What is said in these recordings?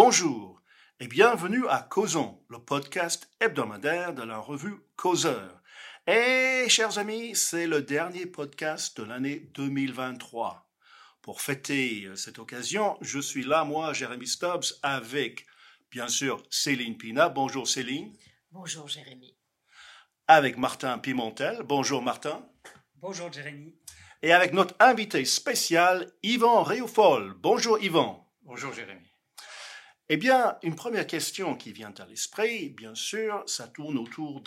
Bonjour et bienvenue à Causons, le podcast hebdomadaire de la revue Causeur. Et chers amis, c'est le dernier podcast de l'année 2023. Pour fêter cette occasion, je suis là, moi, Jérémy Stubbs, avec, bien sûr, Céline Pina. Bonjour Céline. Bonjour Jérémy. Avec Martin Pimentel. Bonjour Martin. Bonjour Jérémy. Et avec notre invité spécial, Yvan Réoufol. Bonjour Yvan. Bonjour Jérémy. Eh bien, une première question qui vient à l'esprit, bien sûr, ça tourne autour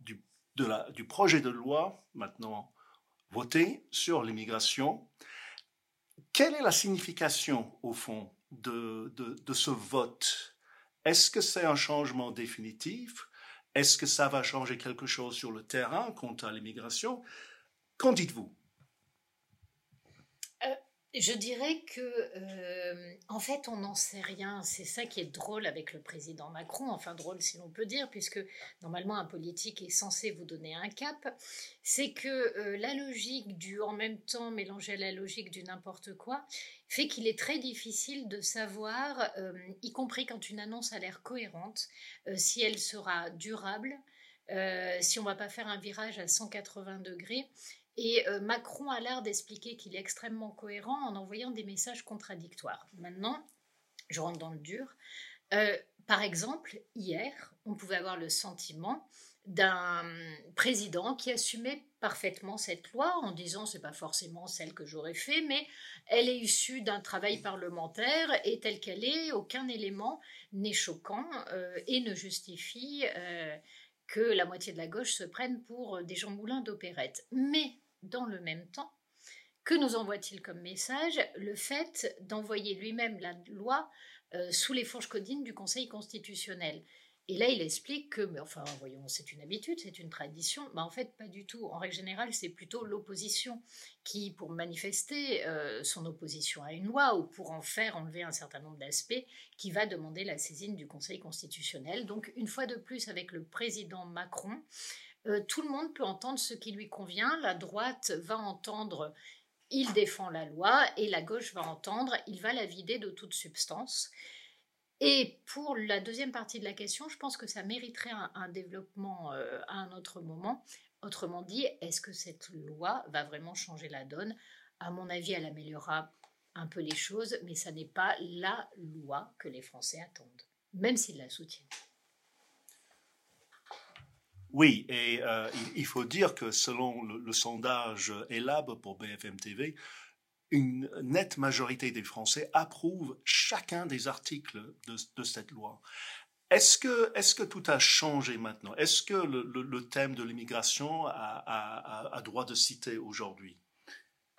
du, projet de loi maintenant voté sur l'immigration. Quelle est la signification, au fond, de ce vote? Est-ce que c'est un changement définitif? Est-ce que ça va changer quelque chose sur le terrain quant à l'immigration? Qu'en dites-vous? Je dirais que, euh, en fait, on n'en sait rien. C'est ça qui est drôle avec le président Macron, enfin drôle si l'on peut dire, puisque normalement un politique est censé vous donner un cap. C'est que euh, la logique du en même temps mélanger à la logique du n'importe quoi fait qu'il est très difficile de savoir, euh, y compris quand une annonce a l'air cohérente, si elle sera durable, si on va pas faire un virage à 180 degrés et euh, Macron a l'air d'expliquer qu'il est extrêmement cohérent en envoyant des messages contradictoires. Maintenant, je rentre dans le dur. Euh, par exemple, hier, on pouvait avoir le sentiment d'un président qui assumait parfaitement cette loi en disant c'est pas forcément celle que j'aurais fait mais elle est issue d'un travail parlementaire et telle qu'elle est aucun élément n'est choquant euh, et ne justifie que la moitié de la gauche se prenne pour des gens moulins d'opérette mais dans le même temps, que nous envoie-t-il comme message Le fait d'envoyer lui-même la loi euh, sous les fourches codines du Conseil constitutionnel? Et là, il explique que, mais enfin, voyons, c'est une habitude, c'est une tradition. Mais en fait, pas du tout. En règle générale, c'est plutôt l'opposition qui, pour manifester euh, son opposition à une loi ou pour en faire enlever un certain nombre d'aspects, qui va demander la saisine du Conseil constitutionnel. Donc, une fois de plus, avec le président Macron, euh, tout le monde peut entendre ce qui lui convient. La droite va entendre il défend la loi et la gauche va entendre il va la vider de toute substance. Et pour la deuxième partie de la question, je pense que ça mériterait un, développement euh, à un autre moment. Autrement dit, est-ce que cette loi va vraiment changer la donne? À mon avis, elle améliorera un peu les choses, mais ça n'est pas la loi que les Français attendent, même s'ils la soutiennent. Oui, et euh, il faut dire que selon le, sondage ELAB pour BFM TV, une nette majorité des Français approuvent chacun des articles de, cette loi. Est-ce que, est que tout a changé maintenant? Est-ce que le, thème de l'immigration a, droit de citer aujourd'hui?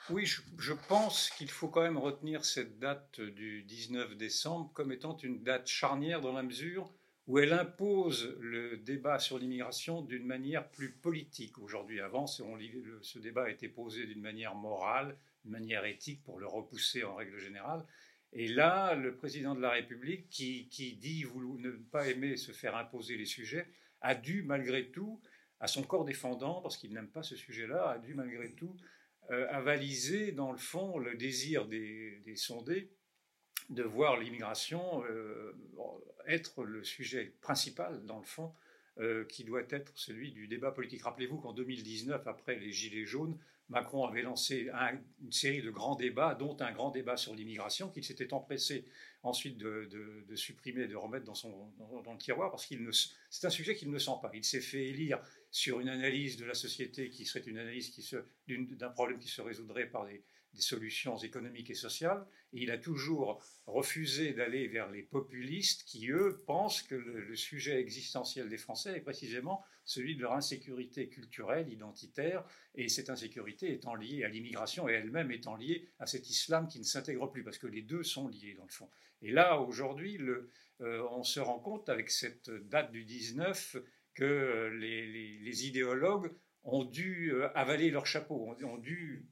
Oui, je pense qu'il faut quand même retenir cette date du 19 décembre comme étant une date charnière dans la mesure où elle impose le débat sur l'immigration d'une manière plus politique. Aujourd'hui, avant, ce débat a été posé d'une manière morale, d'une manière éthique, pour le repousser en règle générale. Et là, le président de la République, qui, dit vouloir, ne pas aimer se faire imposer les sujets, a dû malgré tout, à son corps défendant, parce qu'il n'aime pas ce sujet-là, a dû malgré tout euh, avaliser dans le fond le désir des, des sondés de voir l'immigration euh, être le sujet principal, dans le fond, euh, qui doit être celui du débat politique. Rappelez-vous qu'en 2019, après les Gilets jaunes, Macron avait lancé une série de grands débats, dont un grand débat sur l'immigration, qu'il s'était empressé ensuite de, supprimer, de remettre dans, son, dans, le tiroir, parce qu'il c'est un sujet qu'il ne sent pas. Il s'est fait élire sur une analyse de la société qui serait une analyse d'un problème qui se résoudrait par des, des solutions économiques et sociales, et il a toujours refusé d'aller vers les populistes qui, eux, pensent que le, sujet existentiel des Français est précisément celui de leur insécurité culturelle, identitaire, et cette insécurité étant liée à l'immigration et elle-même étant liée à cet islam qui ne s'intègre plus, parce que les deux sont liés dans le fond. Et là, aujourd'hui, euh, on se rend compte avec cette date du 19 que les, les idéologues ont dû euh, avaler leur chapeau, ont dû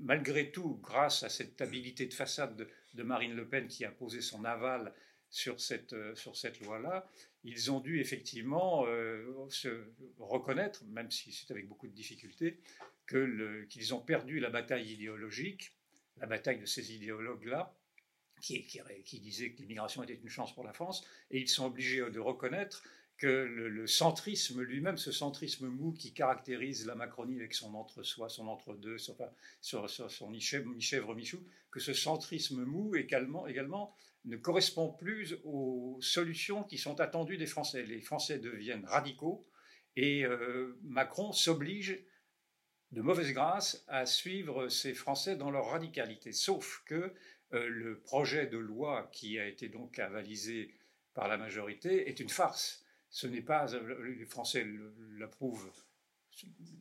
malgré tout, grâce à cette habilité de façade de, Marine Le Pen qui a posé son aval sur cette, euh, sur cette loi-là, ils ont dû effectivement euh, se reconnaître, même si c'est avec beaucoup de difficultés, qu'ils ont perdu la bataille idéologique, la bataille de ces idéologues-là, qui, disait que l'immigration était une chance pour la France, et ils sont obligés de reconnaître que le, centrisme lui-même, ce centrisme mou qui caractérise la Macronie avec son entre-soi, son entre-deux, son, son, mi-chèvre, mi-chou, que ce centrisme mou également, également ne correspond plus aux solutions qui sont attendues des Français. Les Français deviennent radicaux et euh, Macron s'oblige de mauvaise grâce à suivre ces Français dans leur radicalité. Sauf que euh, le projet de loi qui a été donc avalisé par la majorité est une farce. Ce n'est pas, les Français l'approuvent,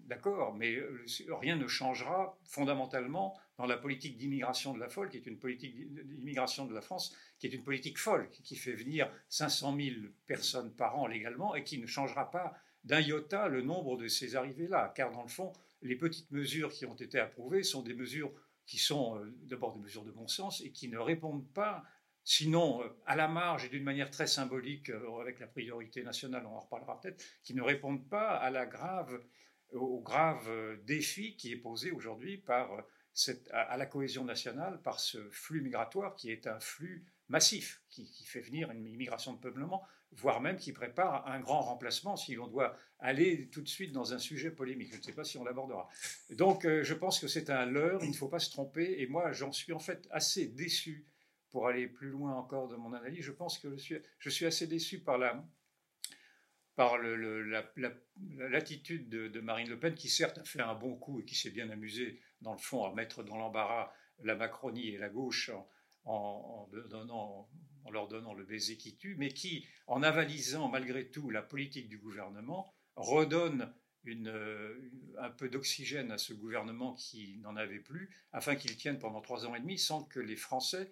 d'accord, mais euh, rien ne changera fondamentalement dans la politique d'immigration de la folle, qui est une politique d'immigration de la France, qui est une politique folle, qui fait venir 500 000 personnes par an légalement et qui ne changera pas d'un iota le nombre de ces arrivées-là, car dans le fond, les petites mesures qui ont été approuvées sont des mesures qui sont euh, d'abord des mesures de bon sens et qui ne répondent pas, sinon euh, à la marge et d'une manière très symbolique, euh, avec la priorité nationale, on en reparlera peut-être, qui ne répondent pas à la grave, au grave défi qui est posé aujourd'hui par cette, à la cohésion nationale par ce flux migratoire qui est un flux massif, qui, qui fait venir une immigration de peuplement voire même qui prépare un grand remplacement si on doit aller tout de suite dans un sujet polémique. Je ne sais pas si on l'abordera. Donc euh, je pense que c'est un leurre, il ne faut pas se tromper, et moi j'en suis en fait assez déçu pour aller plus loin encore de mon analyse. Je pense que je suis, je suis assez déçu par la par l'attitude de, Marine Le Pen, qui certes a fait un bon coup et qui s'est bien amusé, dans le fond, à mettre dans l'embarras la Macronie et la gauche en, en leur donnant le baiser qui tue, mais qui, en avalisant malgré tout la politique du gouvernement, redonne euh, un peu d'oxygène à ce gouvernement qui n'en avait plus, afin qu'il tienne pendant trois ans et demi sans que les Français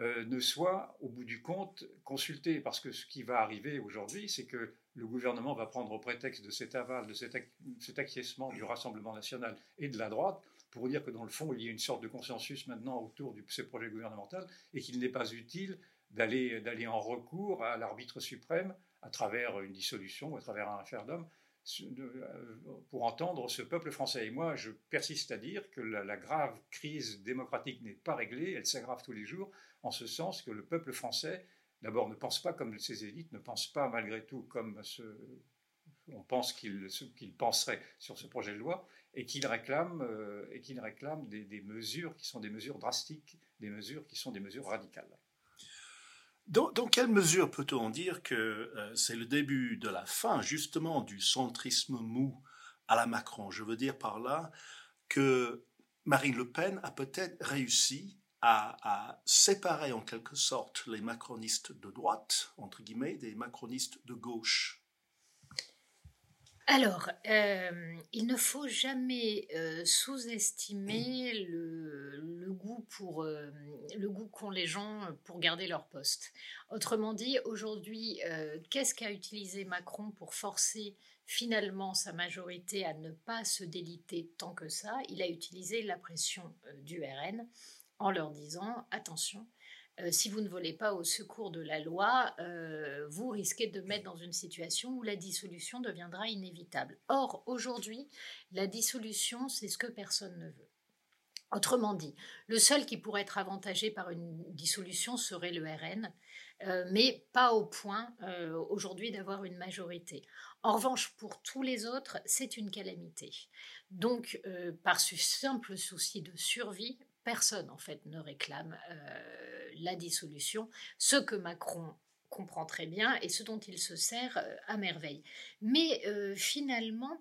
euh, ne soient, au bout du compte, consultés. Parce que ce qui va arriver aujourd'hui, c'est que le gouvernement va prendre au prétexte de cet aval, de cet, acquiescement du Rassemblement national et de la droite, pour dire que dans le fond, il y a une sorte de consensus maintenant autour de ce projet gouvernemental et qu'il n'est pas utile d'aller, en recours à l'arbitre suprême à travers une dissolution à travers un référendum euh, pour entendre ce peuple français. Et moi, je persiste à dire que la, grave crise démocratique n'est pas réglée, elle s'aggrave tous les jours, en ce sens que le peuple français, d'abord, ne pense pas comme ses élites, ne pense pas malgré tout comme on pense qu'il, penserait sur ce projet de loi, et qu'il réclame, euh, et réclame des, des mesures qui sont des mesures drastiques, des mesures qui sont des mesures radicales. Dans, quelle mesure peut-on dire que euh, c'est le début de la fin, justement, du centrisme mou à la Macron? Je veux dire par là que Marine Le Pen a peut-être réussi à, séparer en quelque sorte les macronistes de droite, entre guillemets, des macronistes de gauche. Alors, euh, il ne faut jamais euh, sous-estimer le, goût euh, le goût qu'ont les gens pour garder leur poste. Autrement dit, aujourd'hui, qu'est-ce qu'a utilisé Macron pour forcer finalement sa majorité à ne pas se déliter tant que ça? Il a utilisé la pression du RN en leur disant attention, euh, si vous ne volez pas au secours de la loi, euh, vous risquez de mettre dans une situation où la dissolution deviendra inévitable. Or, aujourd'hui, la dissolution, c'est ce que personne ne veut. Autrement dit, le seul qui pourrait être avantagé par une dissolution serait le RN, euh, mais pas au point aujourd'hui d'avoir une majorité. En revanche, pour tous les autres, c'est une calamité. Donc, par ce simple souci de survie, personne en fait ne réclame euh, la dissolution, ce que Macron comprend très bien et ce dont il se sert euh, à merveille. Mais euh, finalement,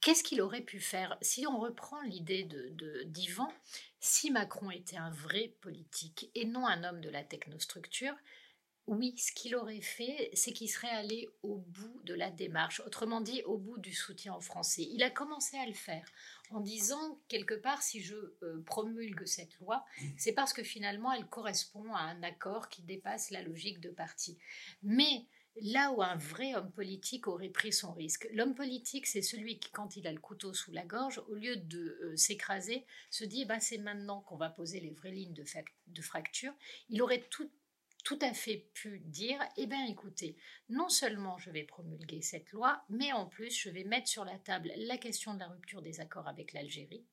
qu'est-ce qu'il aurait pu faire? Si on reprend l'idée de d'Ivan, si Macron était un vrai politique et non un homme de la technostructure, oui, ce qu'il aurait fait, c'est qu'il serait allé au bout de la démarche, autrement dit au bout du soutien aux Français. Il a commencé à le faire en disant quelque part si je euh, promulgue cette loi, c'est parce que finalement elle correspond à un accord qui dépasse la logique de parti. Mais là où un vrai homme politique aurait pris son risque, l'homme politique c'est celui qui quand il a le couteau sous la gorge, au lieu de euh, s'écraser, se dit bah, c'est maintenant qu'on va poser les vraies lignes de fracture. Il aurait tout tout à fait pu dire, eh bien écoutez, non seulement je vais promulguer cette loi, mais en plus je vais mettre sur la table la question de la rupture des accords avec l'Algérie.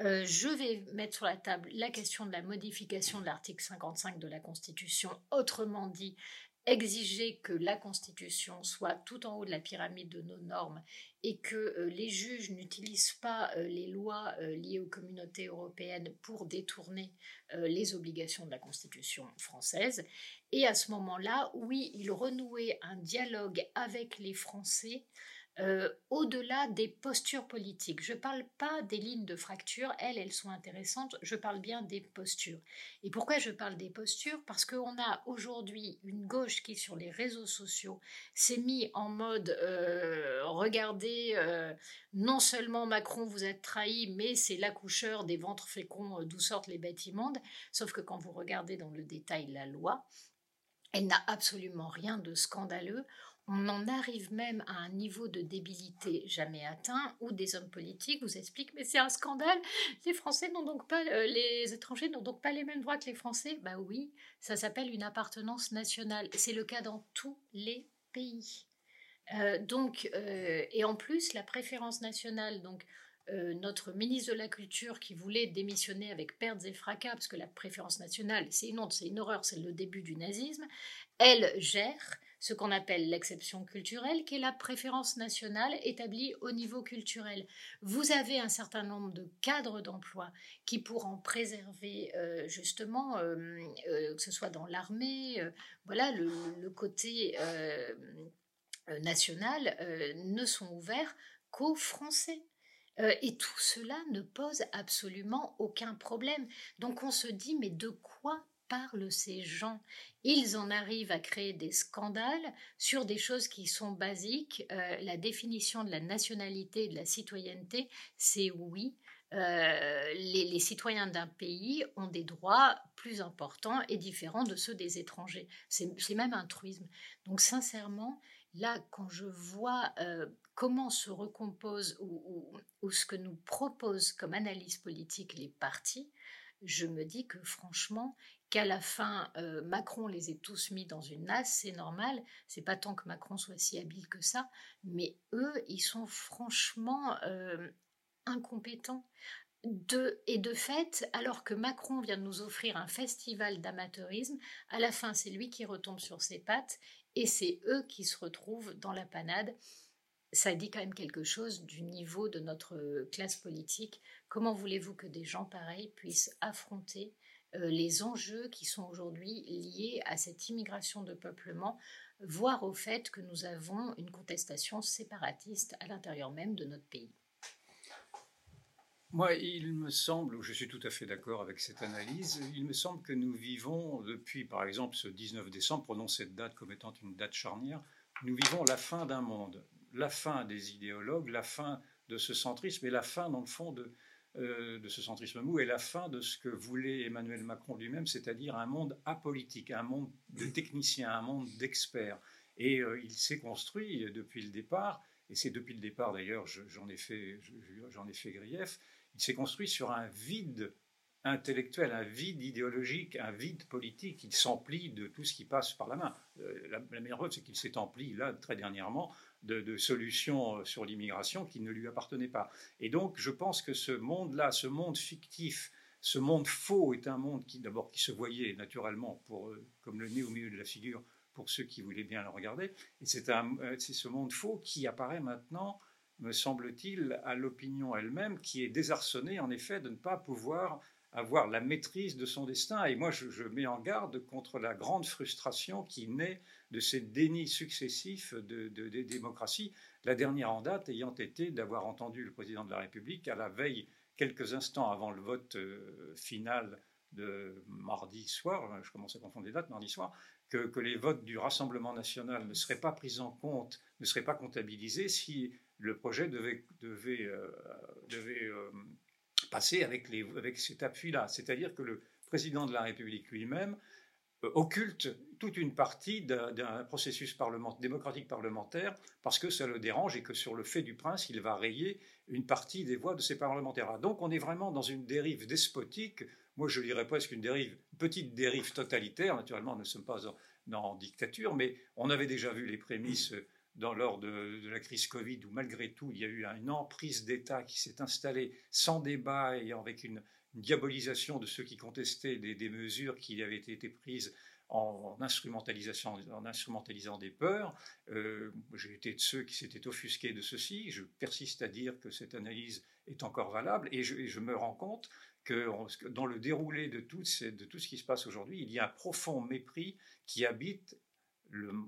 Euh, je vais mettre sur la table la question de la modification de l'article 55 de la Constitution, autrement dit, exiger que la Constitution soit tout en haut de la pyramide de nos normes et que euh, les juges n'utilisent pas euh, les lois euh, liées aux communautés européennes pour détourner les obligations de la Constitution française. Et à ce moment-là, oui, il renouait un dialogue avec les Français euh, au-delà des postures politiques. Je ne parle pas des lignes de fracture, elles, elles sont intéressantes, je parle bien des postures. Et pourquoi je parle des postures? Parce qu'on a aujourd'hui une gauche qui, sur les réseaux sociaux, s'est mis en mode euh, regardez, euh, non seulement Macron vous êtes trahi, mais c'est l'accoucheur des ventres féconds d'où sortent les bêtes immondes. Sauf que quand vous regardez dans le détail la loi, elle n'a absolument rien de scandaleux on en arrive même à un niveau de débilité jamais atteint où des hommes politiques vous expliquent mais c'est un scandale, les Français n'ont donc pas, euh, les étrangers n'ont donc pas les mêmes droits que les Français. Bah oui, ça s'appelle une appartenance nationale. C'est le cas dans tous les pays. Euh, donc, euh, et en plus, la préférence nationale, donc notre ministre de la Culture qui voulait démissionner avec pertes et fracas, parce que la préférence nationale, c'est une honte, c'est une horreur, c'est le début du nazisme, elle gère ce qu'on appelle l'exception culturelle, qui est la préférence nationale établie au niveau culturel. Vous avez un certain nombre de cadres d'emploi qui pourront préserver euh, justement, euh, euh, que ce soit dans l'armée, voilà, le, côté national, ne sont ouverts qu'aux Français. et tout cela ne pose absolument aucun problème. Donc on se dit, mais de quoi parlent ces gens Ils en arrivent à créer des scandales sur des choses qui sont basiques. Euh, la définition de la nationalité et de la citoyenneté, c'est oui. Euh, les, citoyens d'un pays ont des droits plus importants et différents de ceux des étrangers. C'est même un truisme. Donc sincèrement, là, quand je vois euh, comment se recompose ou, ce que nous proposent comme analyse politique les partis, je me dis que franchement, qu'à la fin, euh, Macron les ait tous mis dans une nasse, c'est normal. C'est pas tant que Macron soit si habile que ça, mais eux, ils sont franchement euh, incompétents. Et de fait, alors que Macron vient de nous offrir un festival d'amateurisme, à la fin, c'est lui qui retombe sur ses pattes et c'est eux qui se retrouvent dans la panade. Ça dit quand même quelque chose du niveau de notre classe politique. Comment voulez-vous que des gens pareils puissent affronter euh, les enjeux qui sont aujourd'hui liés à cette immigration de peuplement, voire au fait que nous avons une contestation séparatiste à l'intérieur même de notre pays. Moi, il me semble, je suis tout à fait d'accord avec cette analyse, il me semble que nous vivons depuis, par exemple, ce 19 décembre, prenons cette date comme étant une date charnière, nous vivons la fin d'un monde, la fin des idéologues, la fin de ce centrisme et la fin, dans le fond, de, euh, de ce centrisme mou et la fin de ce que voulait Emmanuel Macron lui-même, c'est-à-dire un monde apolitique, un monde de techniciens, un monde d'experts. Et euh, il s'est construit depuis le départ, et c'est depuis le départ d'ailleurs, j'en ai, fait, j'en ai fait grief, il s'est construit sur un vide intellectuel, un vide idéologique, un vide politique. Il s'emplit de tout ce qui passe par la main. Euh, la, la meilleure preuve, c'est qu'il s'est empli, là, très dernièrement, de, solutions euh, sur l'immigration qui ne lui appartenaient pas. Et donc, je pense que ce monde-là, ce monde fictif, ce monde faux est un monde qui, d'abord, qui se voyait naturellement pour, euh, comme le nez au milieu de la figure pour ceux qui voulaient bien le regarder. Et c'est, euh, c'est ce monde faux qui apparaît maintenant, me semble-t-il, à l'opinion elle-même, qui est désarçonnée, en effet, de ne pas pouvoir avoir la maîtrise de son destin. Et moi, je, mets en garde contre la grande frustration qui naît de ces dénis successifs de, des démocraties. La dernière en date ayant été d'avoir entendu le président de la République à la veille, quelques instants avant le vote euh, final de mardi soir, je commence à confondre les dates, mardi soir, que, les votes du Rassemblement national ne seraient pas pris en compte, ne seraient pas comptabilisés si le projet devait, euh, euh, passer avec cet appui-là. C'est-à-dire que le président de la République lui-même occulte toute une partie d'un processus démocratique parlementaire parce que ça le dérange et que sur le fait du prince, il va rayer une partie des voix de ces parlementaires Donc on est vraiment dans une dérive despotique, moi je dirais presque une dérive, petite dérive totalitaire, naturellement nous ne sommes pas dans dictature, mais on avait déjà vu les prémices dans, lors de, la crise Covid, où malgré tout, il y a eu une emprise d'État qui s'est installée sans débat et avec une, diabolisation de ceux qui contestaient des, mesures qui avaient été prises en, instrumentalisation, en instrumentalisant des peurs. Euh, j'ai été de ceux qui s'étaient offusqués de ceci. Je persiste à dire que cette analyse est encore valable et je, me rends compte que dans le déroulé de tout, de tout ce qui se passe aujourd'hui, il y a un profond mépris qui habite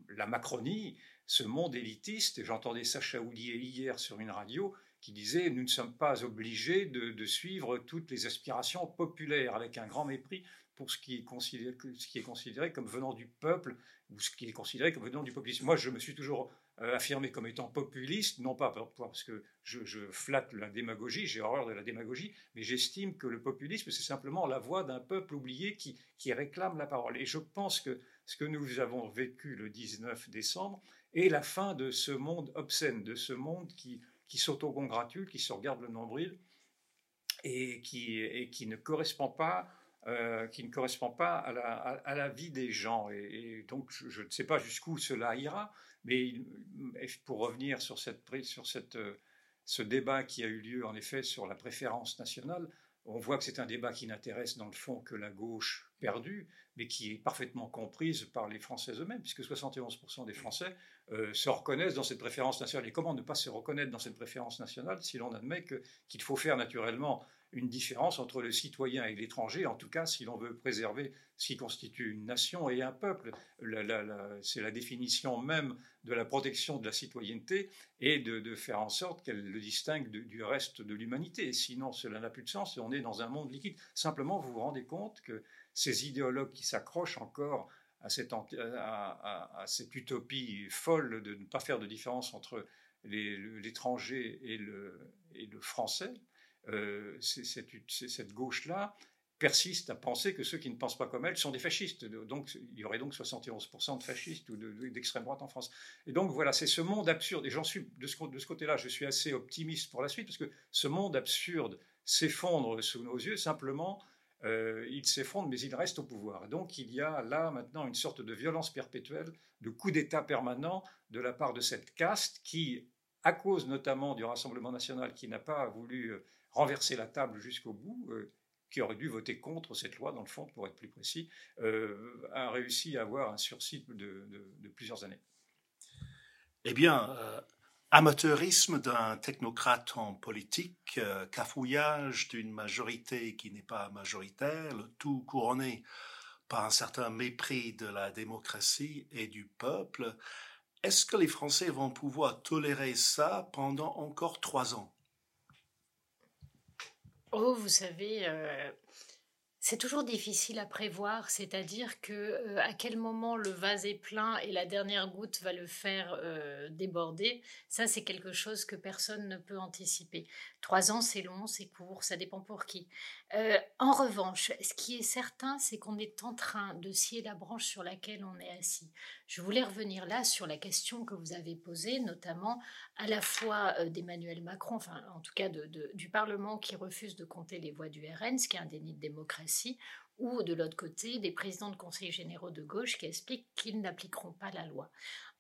la Macronie, ce monde élitiste. J'entendais Sacha Houlier hier sur une radio qui disait Nous ne sommes pas obligés de, suivre toutes les aspirations populaires, avec un grand mépris pour ce qui, est considéré, comme venant du peuple ou ce qui est considéré comme venant du populisme. Moi, je me suis toujours euh, affirmé comme étant populiste, non pas parce que je, flatte la démagogie, j'ai horreur de la démagogie, mais j'estime que le populisme, c'est simplement la voix d'un peuple oublié qui, qui réclame la parole. Et je pense que ce que nous avons vécu le 19 décembre est la fin de ce monde obscène, de ce monde qui, qui s'autocongratule, qui se regarde le nombril et qui, et qui ne correspond pas euh, qui ne correspond pas à la, vie des gens. Et, donc, je, ne sais pas jusqu'où cela ira, mais pour revenir sur, cette, sur cette, ce débat qui a eu lieu, en effet, sur la préférence nationale, on voit que c'est un débat qui n'intéresse dans le fond que la gauche perdue, mais qui est parfaitement comprise par les Français eux-mêmes, puisque 71% des Français euh, se reconnaissent dans cette préférence nationale. Et comment ne pas se reconnaître dans cette préférence nationale si l'on admet qu'il faut faire naturellement une différence entre le citoyen et l'étranger, en tout cas si l'on veut préserver ce qui constitue une nation et un peuple. c'est la définition même de la protection de la citoyenneté et de, faire en sorte qu'elle le distingue du reste de l'humanité. Sinon, cela n'a plus de sens et on est dans un monde liquide. Simplement, vous vous rendez compte que ces idéologues qui s'accrochent encore à cette, utopie folle de ne pas faire de différence entre l'étranger et le français, euh, cette, gauche-là persiste à penser que ceux qui ne pensent pas comme elle sont des fascistes. Donc, il y aurait donc 71% de fascistes ou d'extrême droite en France. Et donc, voilà, c'est ce monde absurde. Et j'en suis, de ce, côté-là, je suis assez optimiste pour la suite, parce que ce monde absurde s'effondre sous nos yeux, simplement, euh, il s'effondre, mais il reste au pouvoir. donc, il y a là, maintenant, une sorte de violence perpétuelle, de coup d'État permanent de la part de cette caste qui, à cause notamment du Rassemblement national qui n'a pas voulu euh, renverser la table jusqu'au bout, euh, qui aurait dû voter contre cette loi, dans le fond, pour être plus précis, euh, a réussi à avoir un sursis de, plusieurs années. Eh bien, euh, amateurisme d'un technocrate en politique, cafouillage d'une majorité qui n'est pas majoritaire, le tout couronné par un certain mépris de la démocratie et du peuple. Est-ce que les Français vont pouvoir tolérer ça pendant encore trois ans? Oh, vous savez, euh, c'est toujours difficile à prévoir, c'est-à-dire que euh, à quel moment le vase est plein et la dernière goutte va le faire euh, déborder, ça c'est quelque chose que personne ne peut anticiper. Trois ans, c'est long, c'est court, ça dépend pour qui. Euh, en revanche, ce qui est certain, c'est qu'on est en train de scier la branche sur laquelle on est assis. Je voulais revenir là sur la question que vous avez posée, notamment à la fois d'Emmanuel Macron, enfin en tout cas du Parlement qui refuse de compter les voix du RN, ce qui est un déni de démocratie, ou de l'autre côté, des présidents de conseils généraux de gauche qui expliquent qu'ils n'appliqueront pas la loi.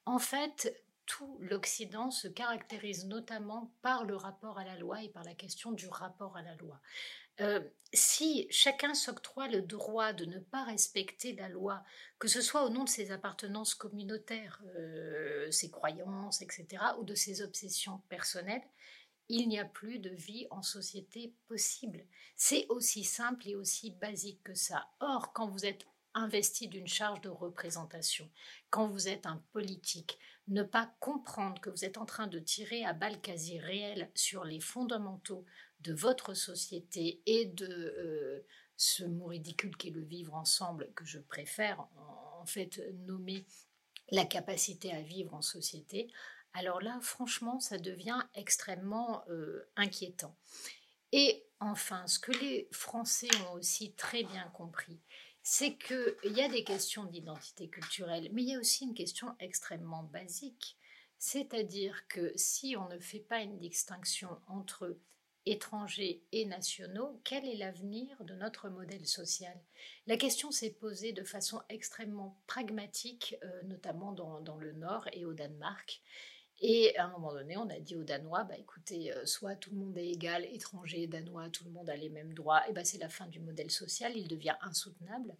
En fait, tout l'Occident se caractérise notamment par le rapport à la loi et par la question du rapport à la loi. Euh, si chacun s'octroie le droit de ne pas respecter la loi, que ce soit au nom de ses appartenances communautaires, euh, ses croyances, etc., ou de ses obsessions personnelles, il n'y a plus de vie en société possible. C'est aussi simple et aussi basique que ça. Or, quand vous êtes investi d'une charge de représentation, quand vous êtes un politique, ne pas comprendre que vous êtes en train de tirer à balles quasi réelles sur les fondamentaux de votre société et de euh, ce mot ridicule qui est le vivre ensemble, que je préfère en, fait nommer la capacité à vivre en société, alors là, franchement, ça devient extrêmement euh, inquiétant. Et enfin, ce que les Français ont aussi très bien compris, c'est qu'il y a des questions d'identité culturelle, mais il y a aussi une question extrêmement basique. C'est-à-dire que si on ne fait pas une distinction entre étrangers et nationaux, quel est l'avenir de notre modèle social? La question s'est posée de façon extrêmement pragmatique, euh, notamment dans, dans, le Nord et au Danemark. Et à un moment donné, on a dit aux Danois, bah, écoutez, euh, soit tout le monde est égal, étranger, danois, tout le monde a les mêmes droits, et bah, c'est la fin du modèle social, il devient insoutenable.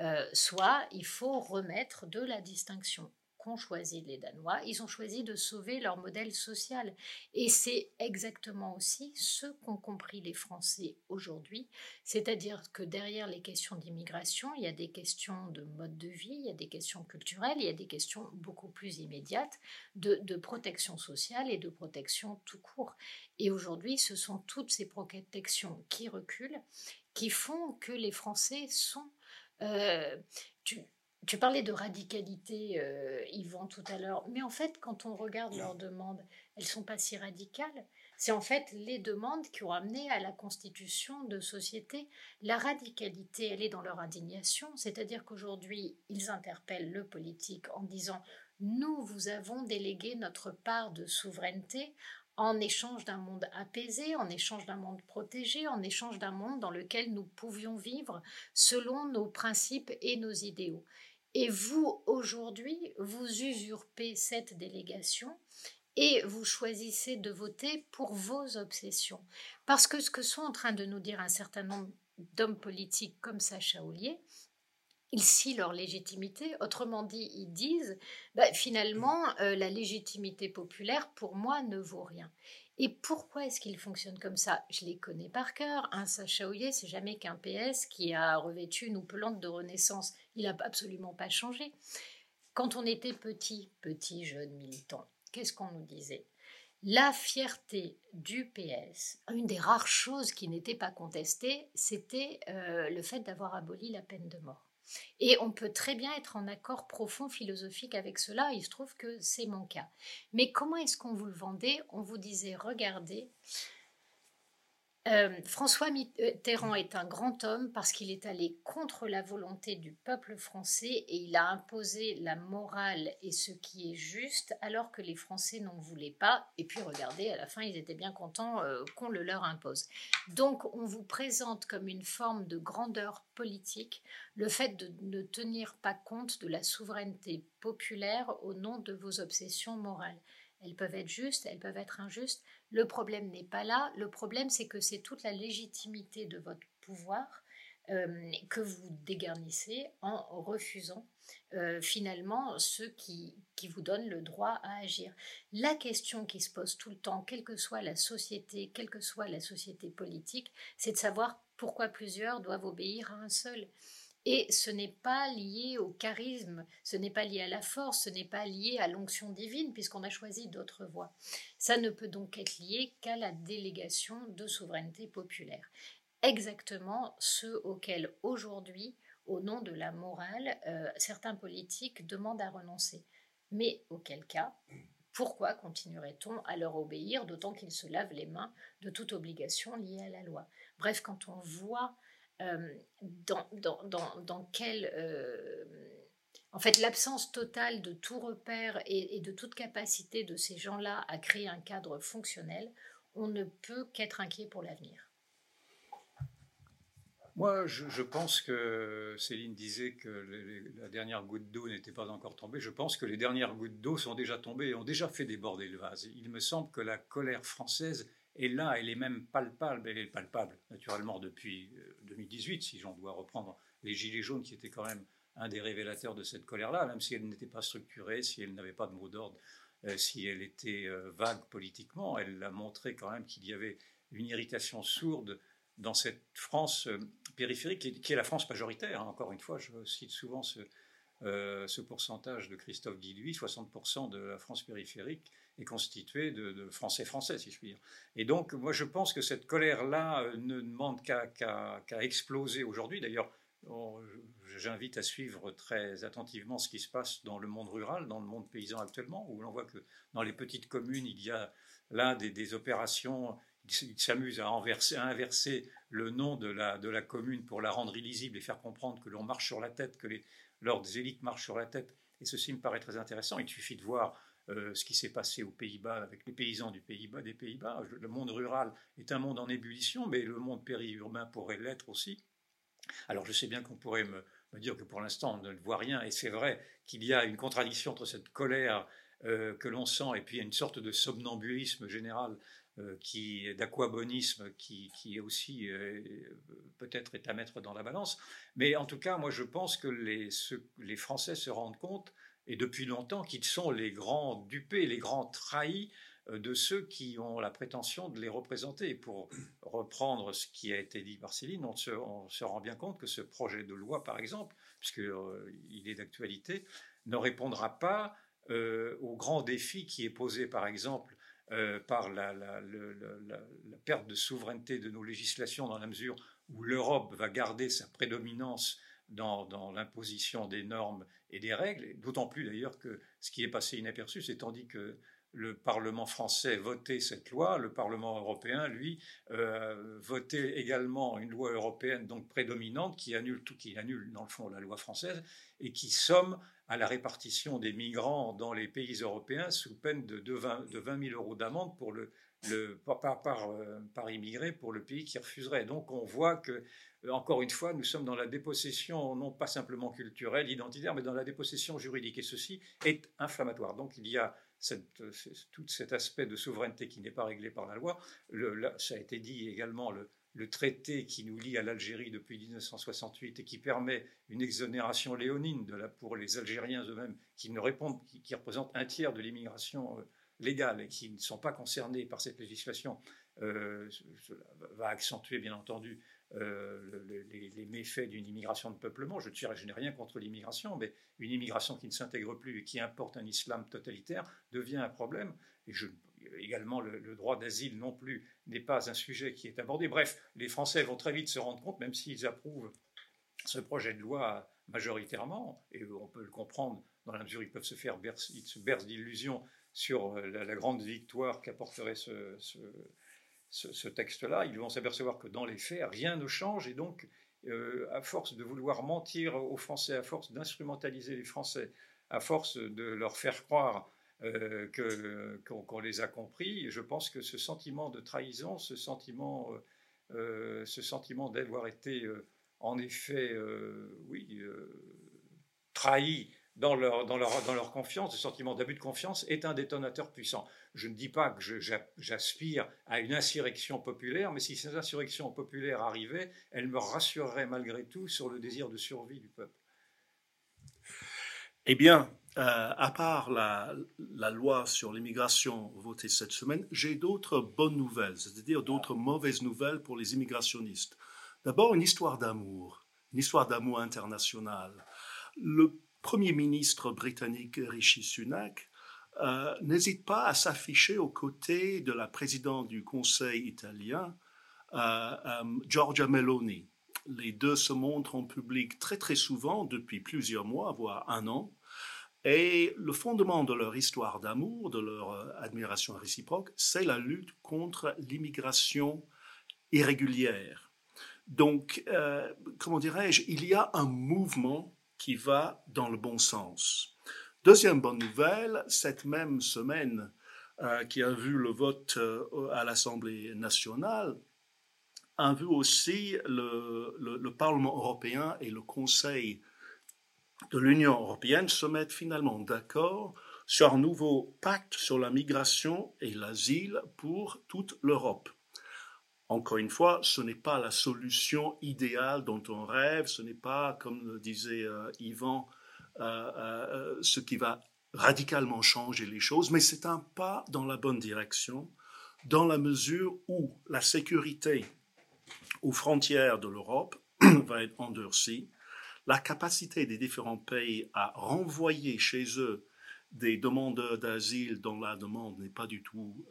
Euh, soit il faut remettre de la distinction qu'ont choisi les Danois, ils ont choisi de sauver leur modèle social. Et c'est exactement aussi ce qu'ont compris les Français aujourd'hui, c'est-à-dire que derrière les questions d'immigration, il y a des questions de mode de vie, il y a des questions culturelles, il y a des questions beaucoup plus immédiates de, protection sociale et de protection tout court. Et aujourd'hui, ce sont toutes ces protections qui reculent, qui font que les Français sont... Euh, tu parlais de radicalité, euh, Yvan, tout à l'heure, mais en fait, quand on regarde leurs demandes, elles sont pas si radicales. C'est en fait les demandes qui ont amené à la constitution de sociétés. La radicalité, elle est dans leur indignation, c'est-à-dire qu'aujourd'hui, ils interpellent le politique en disant Nous vous avons délégué notre part de souveraineté en échange d'un monde apaisé, en échange d'un monde protégé, en échange d'un monde dans lequel nous pouvions vivre selon nos principes et nos idéaux. Et vous, aujourd'hui, vous usurpez cette délégation et vous choisissez de voter pour vos obsessions. Parce que ce que sont en train de nous dire un certain nombre d'hommes politiques comme Sacha Ollier, ils scient leur légitimité. Autrement dit, ils disent, bah, finalement, euh, la légitimité populaire, pour moi, ne vaut rien. Et pourquoi est-ce qu'il fonctionne comme ça? Je les connais par cœur. Un Sacha Ouillet, c'est jamais qu'un PS qui a revêtu une houppelande de renaissance. Il n'a absolument pas changé. Quand on était petit, petit, jeune militant, qu'est-ce qu'on nous disait? La fierté du PS, une des rares choses qui n'était pas contestée, c'était euh, le fait d'avoir aboli la peine de mort. Et on peut très bien être en accord profond philosophique avec cela, il se trouve que c'est mon cas. Mais comment est-ce qu'on vous le vendait? On vous disait, regardez, euh, François Mitterrand est un grand homme parce qu'il est allé contre la volonté du peuple français et il a imposé la morale et ce qui est juste alors que les Français n'en voulaient pas. Et puis regardez, à la fin, ils étaient bien contents euh, qu'on le leur impose. Donc on vous présente comme une forme de grandeur politique le fait de ne tenir pas compte de la souveraineté populaire au nom de vos obsessions morales. Elles peuvent être justes, elles peuvent être injustes. Le problème n'est pas là. Le problème, c'est que c'est toute la légitimité de votre pouvoir euh, que vous dégarnissez en refusant euh, finalement ceux qui, qui vous donnent le droit à agir. La question qui se pose tout le temps, quelle que soit la société, quelle que soit la société politique, c'est de savoir pourquoi plusieurs doivent obéir à un seul. Et ce n'est pas lié au charisme, ce n'est pas lié à la force, ce n'est pas lié à l'onction divine, puisqu'on a choisi d'autres voies. Ça ne peut donc être lié qu'à la délégation de souveraineté populaire. Exactement ce auquel aujourd'hui, au nom de la morale, euh, certains politiques demandent à renoncer. Mais auquel cas, pourquoi continuerait-on à leur obéir, d'autant qu'ils se lavent les mains de toute obligation liée à la loi? Bref, quand on voit dans, dans, dans. Euh, en fait, l'absence totale de tout repère et, de toute capacité de ces gens-là à créer un cadre fonctionnel, on ne peut qu'être inquiet pour l'avenir. Moi, je, pense que Céline disait que la dernière goutte d'eau n'était pas encore tombée. Je pense que les dernières gouttes d'eau sont déjà tombées et ont déjà fait déborder le vase. Il me semble que la colère française et là, elle est même palpable, elle est palpable, naturellement, depuis 2018, euh, si j'en dois reprendre les Gilets jaunes, qui étaient quand même un des révélateurs de cette colère-là, même si elle n'était pas structurée, si elle n'avait pas de mot d'ordre, euh, si elle était euh, vague politiquement, elle a montré quand même qu'il y avait une irritation sourde dans cette France périphérique, qui est, la France majoritaire. Hein. Encore une fois, je cite souvent ce, ce pourcentage de Christophe Guilluy, 60% de la France périphérique, est constitué de, Français français, si je puis dire. Et donc, moi, je pense que cette colère-là euh, ne demande qu'à exploser aujourd'hui. D'ailleurs, j'invite à suivre très attentivement ce qui se passe dans le monde rural, dans le monde paysan actuellement, où l'on voit que dans les petites communes, il y a là des, opérations il s'amuse à, à, inverser le nom de la, de la commune pour la rendre illisible et faire comprendre que l'on marche sur la tête, que les lords élites marchent sur la tête. Et ceci me paraît très intéressant. Il suffit de voir euh, ce qui s'est passé aux Pays-Bas avec les paysans du Pays-Bas, des Pays-Bas. Le monde rural est un monde en ébullition, mais le monde périurbain pourrait l'être aussi. Alors je sais bien qu'on pourrait me, dire que pour l'instant on ne voit rien, et c'est vrai qu'il y a une contradiction entre cette colère euh, que l'on sent et puis une sorte de somnambulisme général euh, qui d'aquabonisme qui, qui, est aussi peut-être est à mettre dans la balance. Mais en tout cas, moi je pense que les Français se rendent compte et depuis longtemps qu'ils sont les grands dupés, les grands trahis euh, de ceux qui ont la prétention de les représenter. pour reprendre ce qui a été dit par Céline, on se, rend bien compte que ce projet de loi, par exemple, puisqu'il euh, est d'actualité, ne répondra pas euh, au grand défi qui est posé, par exemple, par la, la, perte de souveraineté de nos législations dans la mesure où l'Europe va garder sa prédominance dans, l'imposition des normes et des règles, d'autant plus d'ailleurs que ce qui est passé inaperçu, c'est tandis que le Parlement français votait cette loi, le Parlement européen, lui, euh, votait également une loi européenne donc prédominante qui annule tout, qui annule dans le fond la loi française et qui somme à la répartition des migrants dans les pays européens sous peine de, de, 20, de 000 euros d'amende pour le, le, par, par, euh, par, immigré pour le pays qui refuserait. Donc on voit que euh, encore une fois, nous sommes dans la dépossession non pas simplement culturelle, identitaire, mais dans la dépossession juridique. Et ceci est inflammatoire. Donc il y a euh, tout cet aspect de souveraineté qui n'est pas réglé par la loi. ça a été dit également, le, traité qui nous lie à l'Algérie depuis 1968 et qui permet une exonération léonine pour les Algériens eux-mêmes qui, qui, représentent un tiers de l'immigration euh, légale et qui ne sont pas concernés par cette législation, va accentuer bien entendu euh, les, méfaits d'une immigration de peuplement. Je, je n'ai rien contre l'immigration, mais une immigration qui ne s'intègre plus et qui importe un islam totalitaire devient un problème. Et également, le, droit d'asile non plus n'est pas un sujet qui est abordé. Bref, les Français vont très vite se rendre compte, même s'ils approuvent ce projet de loi majoritairement, et on peut le comprendre dans la mesure où ils peuvent se faire bercer, ils se bercent d'illusions sur la, grande victoire qu'apporterait ce, texte-là, ils vont s'apercevoir que dans les faits, rien ne change et donc, euh, à force de vouloir mentir aux Français, à force d'instrumentaliser les Français, à force de leur faire croire euh, qu'on les a compris, je pense que ce sentiment de trahison, ce sentiment, euh, sentiment d'avoir été en effet, oui, trahi dans leur, confiance, ce sentiment d'abus de confiance est un détonateur puissant. Je ne dis pas que j'aspire à une insurrection populaire, mais si cette insurrection populaire arrivait, elle me rassurerait malgré tout sur le désir de survie du peuple. Eh bien, euh, à part la, la loi sur l'immigration votée cette semaine, j'ai d'autres bonnes nouvelles, c'est-à-dire d'autres mauvaises nouvelles pour les immigrationnistes. D'abord, une histoire d'amour, une histoire d'amour international. Le Premier ministre britannique Rishi Sunak euh, n'hésite pas à s'afficher aux côtés de la présidente du Conseil italien, euh, euh, Giorgia Meloni. Les deux se montrent en public très très souvent depuis plusieurs mois, voire un an. Et le fondement de leur histoire d'amour, de leur admiration réciproque, c'est la lutte contre l'immigration irrégulière. Donc, comment dirais-je, il y a un mouvement qui va dans le bon sens. Deuxième bonne nouvelle, cette même semaine euh, qui a vu le vote euh, à l'Assemblée nationale, a vu aussi le, le, Parlement européen et le Conseil de l'Union européenne se mettre finalement d'accord sur un nouveau pacte sur la migration et l'asile pour toute l'Europe. Encore une fois, ce n'est pas la solution idéale dont on rêve, ce n'est pas, comme le disait euh, Yvan, euh, euh, ce qui va radicalement changer les choses, mais c'est un pas dans la bonne direction, dans la mesure où la sécurité aux frontières de l'Europe va être endurcie, la capacité des différents pays à renvoyer chez eux des demandeurs d'asile dont la demande n'est pas du tout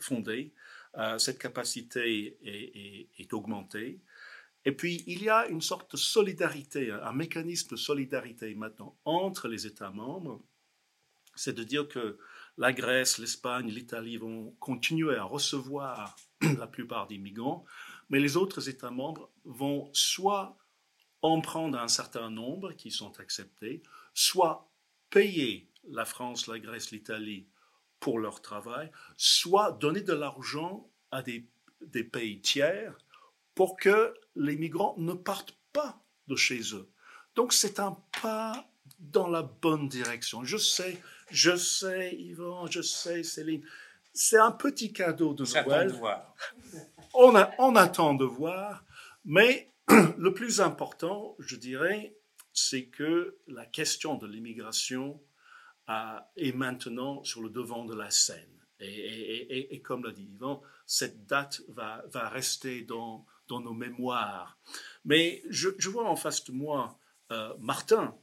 fondée, euh, cette capacité est, augmentée. Et puis, il y a une sorte de solidarité, un mécanisme de solidarité maintenant entre les États membres. C'est de dire que la Grèce, l'Espagne, l'Italie vont continuer à recevoir la plupart des migrants, mais les autres États membres vont soit en prendre un certain nombre qui sont acceptés, soit payer la France, la Grèce, l'Italie pour leur travail, soit donner de l'argent à des, des, pays tiers pour que les migrants ne partent pas de chez eux. Donc c'est un pas dans la bonne direction. Je sais, je sais, Yvan, je sais, Céline. C'est un petit cadeau de Noël. De voir. On, a, on attend de voir, mais le plus important, je dirais, c'est que la question de l'immigration est maintenant sur le devant de la scène. Et, comme l'a dit Yvan, cette date va, rester dans, dans, nos mémoires. Mais je, vois en face de moi euh, Martin.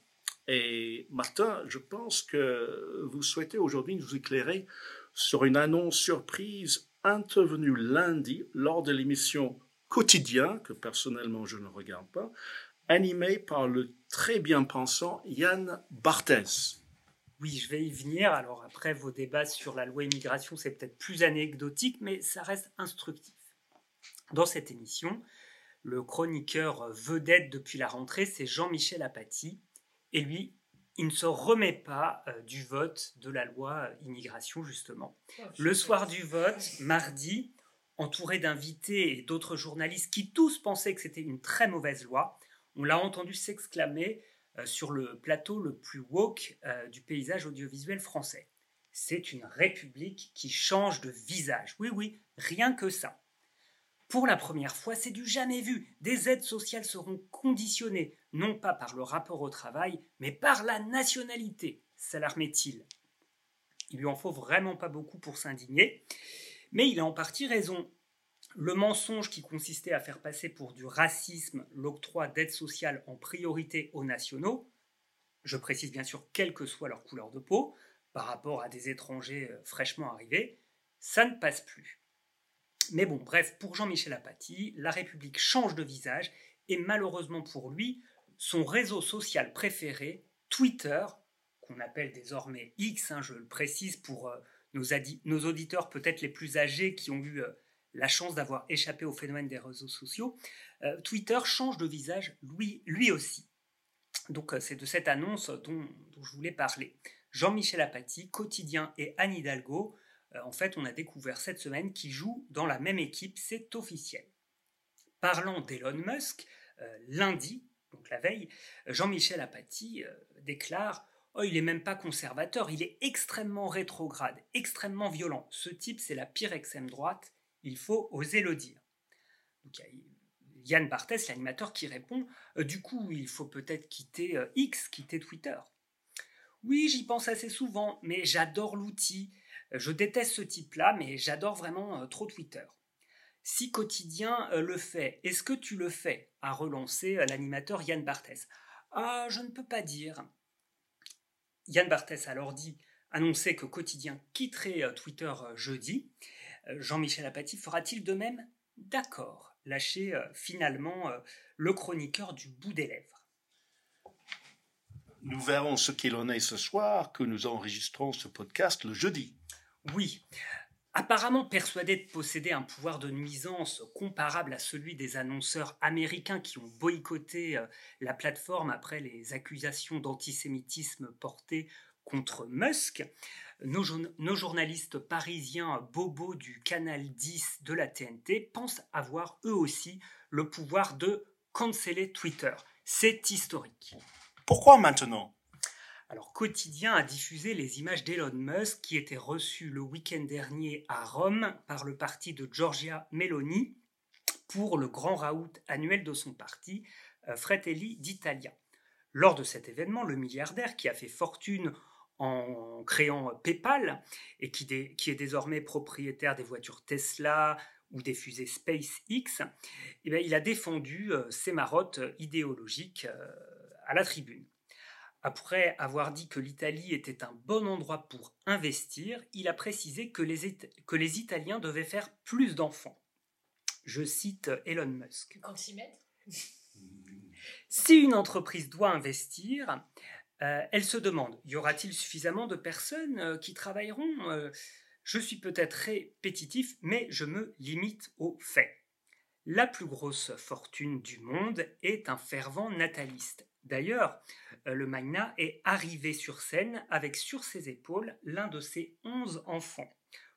Et Martin, je pense que vous souhaitez aujourd'hui nous éclairer sur une annonce surprise intervenue lundi lors de l'émission Quotidien, que personnellement je ne regarde pas, animée par le très bien pensant Yann Barthès. Oui, je vais y venir. Alors après, vos débats sur la loi immigration, c'est peut-être plus anecdotique, mais ça reste instructif. Dans cette émission, le chroniqueur vedette depuis la rentrée, c'est Jean-Michel Apathy. Et lui, il ne se remet pas euh, du vote de la loi immigration, justement. Oh, le soir du vote, mardi, entouré d'invités et d'autres journalistes qui tous pensaient que c'était une très mauvaise loi, on l'a entendu s'exclamer euh, sur le plateau le plus woke euh, du paysage audiovisuel français. C'est une république qui change de visage. Oui, oui, rien que ça. Pour la première fois, c'est du jamais vu. Des aides sociales seront conditionnées, non pas par le rapport au travail, mais par la nationalité, s'alarmait-il. Il lui en faut vraiment pas beaucoup pour s'indigner, mais il a en partie raison. Le mensonge qui consistait à faire passer pour du racisme l'octroi d'aides sociales en priorité aux nationaux, je précise bien sûr quelle que soit leur couleur de peau, par rapport à des étrangers euh, fraîchement arrivés, ça ne passe plus. Mais bon, bref, pour Jean-Michel Apathy, la République change de visage et malheureusement pour lui, son réseau social préféré, Twitter, qu'on appelle désormais X, hein, je le précise pour euh, nos, nos, auditeurs peut-être les plus âgés qui ont eu euh, la chance d'avoir échappé au phénomène des réseaux sociaux, euh, Twitter change de visage lui, aussi. Donc euh, c'est de cette annonce dont, je voulais parler. Jean-Michel Apathy, Quotidien et Anne Hidalgo, euh, en fait on a découvert cette semaine qu'ils jouent dans la même équipe, c'est officiel. Parlant d'Elon Musk, lundi, donc la veille, Jean-Michel Apathy déclare Oh, il est même pas conservateur, il est extrêmement rétrograde, extrêmement violent. Ce type, c'est la pire extrême droite il faut oser le dire. Yann Barthès, l'animateur, qui répond euh, Du coup, il faut peut-être quitter euh, X, quitter Twitter. Oui, j'y pense assez souvent, mais j'adore l'outil. Euh, je déteste ce type-là, mais j'adore vraiment trop Twitter. Si Quotidien le fait, est-ce que tu le fais? a relancé l'animateur Yann Barthès. Ah, je ne peux pas dire. Yann Barthès alors dit, annoncé que Quotidien quitterait Twitter jeudi. Euh, Jean-Michel Apathy fera-t-il de même D'accord, lâcher euh, finalement euh, le chroniqueur du bout des lèvres. Nous verrons ce qu'il en est ce soir, que nous enregistrons ce podcast le jeudi. Oui. Apparemment persuadé de posséder un pouvoir de nuisance comparable à celui des annonceurs américains qui ont boycotté la plateforme après les accusations d'antisémitisme portées contre Musk, nos, journalistes parisiens bobos du canal 10 de la TNT pensent avoir eux aussi le pouvoir de canceller Twitter. C'est historique. Pourquoi maintenant? Alors, Quotidien a diffusé les images d'Elon Musk qui étaient reçues le week-end dernier à Rome par le parti de Giorgia Meloni pour le grand raout annuel de son parti, euh, Fratelli d'Italia. Lors de cet événement, le milliardaire qui a fait fortune en créant PayPal et qui, est désormais propriétaire des voitures Tesla ou des fusées SpaceX, eh il a défendu euh, ses marottes idéologiques euh, à la tribune. Après avoir dit que l'Italie était un bon endroit pour investir, il a précisé que les, que les Italiens devaient faire plus d'enfants. Je cite Elon Musk. Si une entreprise doit investir, Euh, elle se demande, y aura-t-il suffisamment de personnes euh, qui travailleront euh, Je suis peut-être répétitif, mais je me limite aux faits. La plus grosse fortune du monde est un fervent nataliste. D'ailleurs, le Magna est arrivé sur scène avec sur ses épaules l'un de ses onze enfants,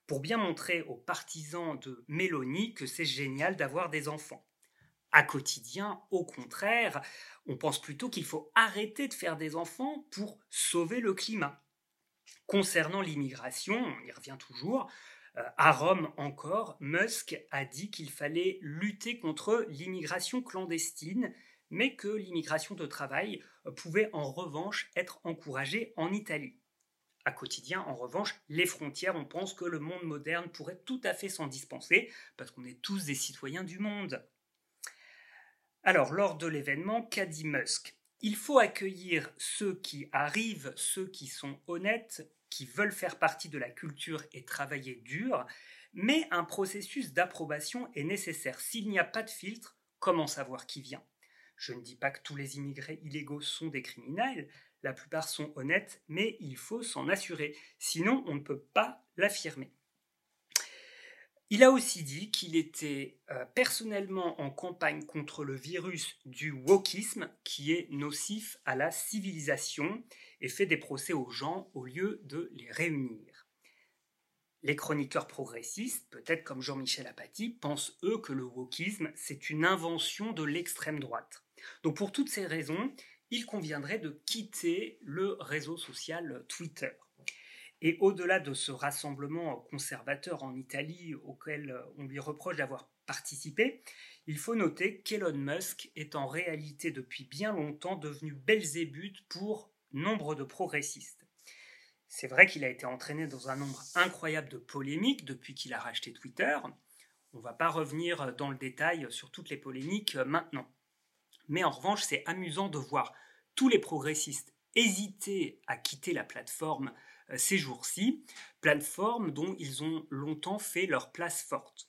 pour bien montrer aux partisans de Mélanie que c'est génial d'avoir des enfants à quotidien. Au contraire, on pense plutôt qu'il faut arrêter de faire des enfants pour sauver le climat. Concernant l'immigration, on y revient toujours, euh, à Rome encore, Musk a dit qu'il fallait lutter contre l'immigration clandestine, mais que l'immigration de travail euh, pouvait en revanche être encouragée en Italie. À quotidien, en revanche, les frontières, on pense que le monde moderne pourrait tout à fait s'en dispenser, parce qu'on est tous des citoyens du monde. Alors, lors de l'événement, qu'a dit Musk? Il faut accueillir ceux qui arrivent, ceux qui sont honnêtes, qui veulent faire partie de la culture et travailler dur, mais un processus d'approbation est nécessaire. S'il n'y a pas de filtre, comment savoir qui vient? Je ne dis pas que tous les immigrés illégaux sont des criminels, la plupart sont honnêtes, mais il faut s'en assurer, sinon on ne peut pas l'affirmer. Il a aussi dit qu'il était euh, personnellement en campagne contre le virus du wokisme qui est nocif à la civilisation et fait des procès aux gens au lieu de les réunir. Les chroniqueurs progressistes, peut-être comme Jean-Michel Apathy, pensent eux que le wokisme c'est une invention de l'extrême droite. Donc pour toutes ces raisons, il conviendrait de quitter le réseau social Twitter. Et au-delà de ce rassemblement conservateur en Italie auquel euh, on lui reproche d'avoir participé, il faut noter qu'Elon Musk est en réalité depuis bien longtemps devenu Belzébuth pour nombre de progressistes. C'est vrai qu'il a été entraîné dans un nombre incroyable de polémiques depuis qu'il a racheté Twitter. On ne va pas revenir dans le détail sur toutes les polémiques euh, maintenant. Mais en revanche, c'est amusant de voir tous les progressistes hésiter à quitter la plateforme ces jours-ci, plateforme dont ils ont longtemps fait leur place forte.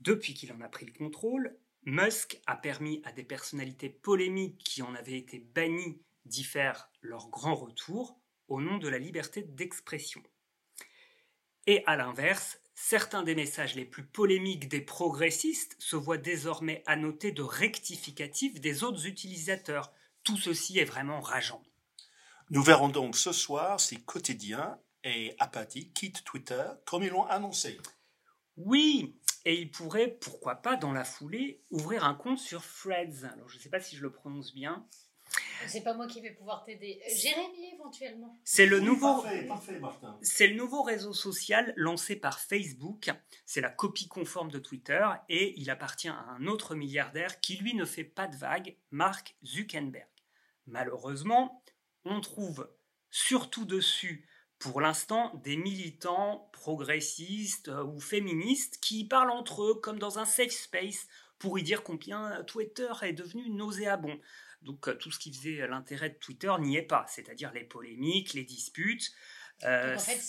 Depuis qu'il en a pris le contrôle, Musk a permis à des personnalités polémiques qui en avaient été bannies d'y faire leur grand retour au nom de la liberté d'expression. Et à l'inverse, certains des messages les plus polémiques des progressistes se voient désormais annotés de rectificatifs des autres utilisateurs. Tout ceci est vraiment rageant. Nous verrons donc ce soir si Quotidien et Apathy quittent Twitter comme ils l'ont annoncé. Oui, et ils pourraient, pourquoi pas, dans la foulée, ouvrir un compte sur Threads. Alors, je ne sais pas si je le prononce bien. C'est pas moi qui vais pouvoir t'aider. Jérémy, éventuellement. C'est le nouveau. Parfait, Martin. C'est le nouveau réseau social lancé par Facebook. C'est la copie conforme de Twitter et il appartient à un autre milliardaire qui lui ne fait pas de vague, Mark Zuckerberg. Malheureusement, on trouve surtout dessus, pour l'instant, des militants progressistes euh, ou féministes qui parlent entre eux comme dans un safe space pour y dire combien Twitter est devenu nauséabond. Donc euh, tout ce qui faisait l'intérêt de Twitter n'y est pas, c'est-à-dire les polémiques, les disputes. Euh, en fait,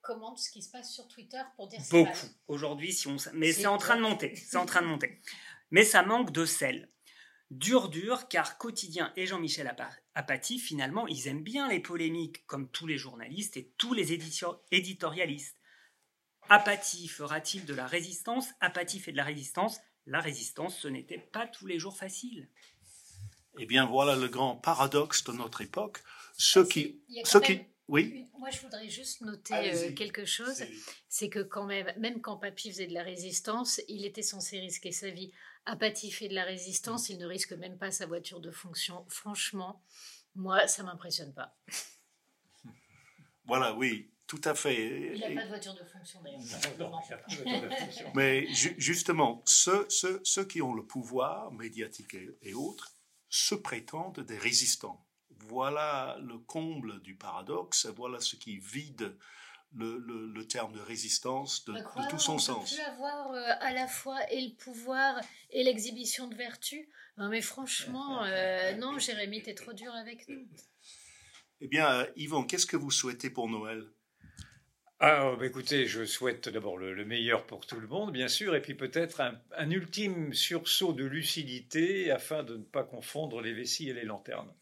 commente ce qui se passe sur Twitter pour dire beaucoup. Aujourd'hui, si on, mais c'est en train de monter, c'est en train de monter. Mais ça manque de sel. Dur dur, car Quotidien et Jean-Michel Apathy, finalement, ils aiment bien les polémiques, comme tous les journalistes et tous les éditorialistes. Apathy fera-t-il de la résistance? Apathy fait de la résistance. La résistance, ce n'était pas tous les jours facile. Eh bien, voilà le grand paradoxe de notre époque. Ceux qui... qui oui. Moi, je voudrais juste noter euh, quelque chose. C'est que quand même, même quand Papy faisait de la résistance, il était censé risquer sa vie. Fait de la résistance, il ne risque même pas sa voiture de fonction. Franchement, moi, ça m'impressionne pas. Voilà, oui, tout à fait. Il n'a pas de voiture de fonction d'ailleurs. Mais justement, ceux, ceux, qui ont le pouvoir médiatique et autres se prétendent des résistants voilà le comble du paradoxe, voilà ce qui vide le, terme de résistance de, tout son sens. On peut avoir euh, à la fois et le pouvoir et l'exhibition de vertu. Non, mais franchement, euh, non, Jérémy, t'es trop dur avec nous. Eh bien, euh, Yvon, qu'est-ce que vous souhaitez pour Noël? Ah, bah, écoutez, je souhaite d'abord le, meilleur pour tout le monde, bien sûr, et puis peut-être un, un ultime sursaut de lucidité afin de ne pas confondre les vessies et les lanternes.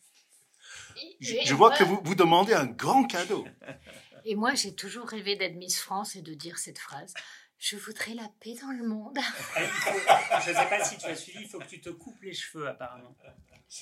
Je, Et- je vois que vous, vous demandez un grand cadeau. Et moi, j'ai toujours rêvé d'être Miss France et de dire cette phrase. Je voudrais la paix dans le monde. Je ne sais pas si tu as suivi, il faut que tu te coupes les cheveux apparemment.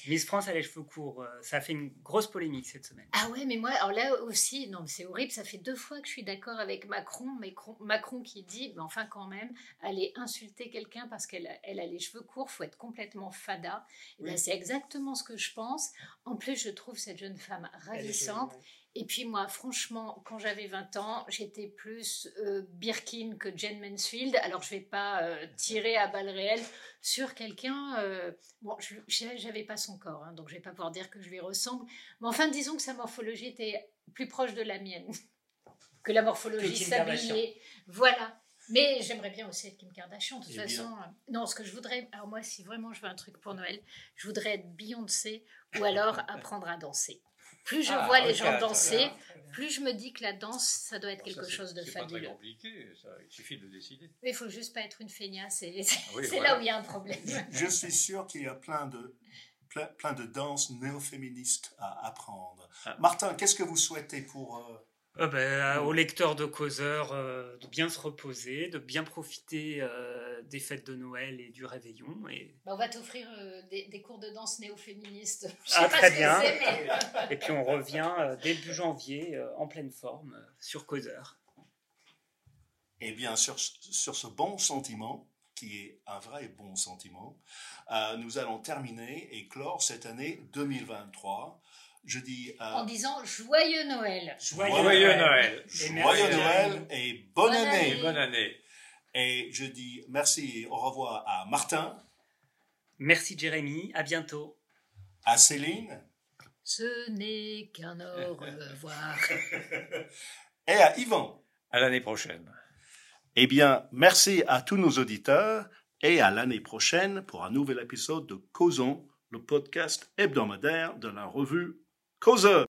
Miss France a les cheveux courts, euh, ça a fait une grosse polémique cette semaine. Ah ouais, mais moi, alors là aussi, non, c'est horrible, ça fait deux fois que je suis d'accord avec Macron, Macron, Macron qui dit, mais enfin quand même, aller insulter quelqu'un parce qu'elle a- elle a les cheveux courts, faut être complètement fada. Et ben, Oui. c'est exactement ce que je pense. En plus, je trouve cette jeune femme ravissante. Et puis moi, franchement, quand j'avais 20 ans, j'étais plus euh, Birkin que Jen Mansfield. Alors je vais pas euh, tirer à balles réelles sur quelqu'un. euh, bon, j'avais pas son corps, hein, donc je vais pas pouvoir dire que je lui ressemble. Mais enfin, disons que sa morphologie était plus proche de la mienne que la morphologie s'habiller. Voilà. Mais j'aimerais bien aussi être Kim Kardashian. De toute façon, non, ce que je voudrais, alors moi, si vraiment je veux un truc pour Noël, je voudrais être Beyoncé ou alors apprendre à danser. Plus je Ah, vois les gens danser, plus je me dis que la danse, ça doit être quelque c'est- chose de c'est pas fabuleux. compliqué, ça, il suffit de le décider. Mais il faut juste pas être une feignasse. et C'est oui, c'est voilà. là où il y a un problème. Je suis sûr qu'il y a plein de, plein, plein de danses néo-féministes à apprendre. Ah. Martin, qu'est-ce que vous souhaitez pour... euh, Euh, ben, aux lecteurs de causeurs euh, de bien se reposer, de bien profiter euh, des fêtes de Noël et du réveillon. Et, Bah, on va t'offrir euh, des, des cours de danse sais Ah, très bien. et puis on revient euh, début janvier euh, en pleine forme euh, sur causeur. Eh bien, sur, sur ce bon sentiment, qui est un vrai bon sentiment, euh, nous allons terminer et clore cette année 2023. Je dis euh, En disant joyeux Noël. Joyeux Noël. Et joyeux. Noël et bonne Bonne année. année. Bonne année. Et je dis merci et au revoir à Martin, Merci Jérémy, à bientôt. à Céline Ce n'est qu'un au revoir. et à Yvan. À l'année prochaine. Eh bien, merci à tous nos auditeurs et à l'année prochaine pour un nouvel épisode de Causons, le podcast hebdomadaire de la revue Causeur.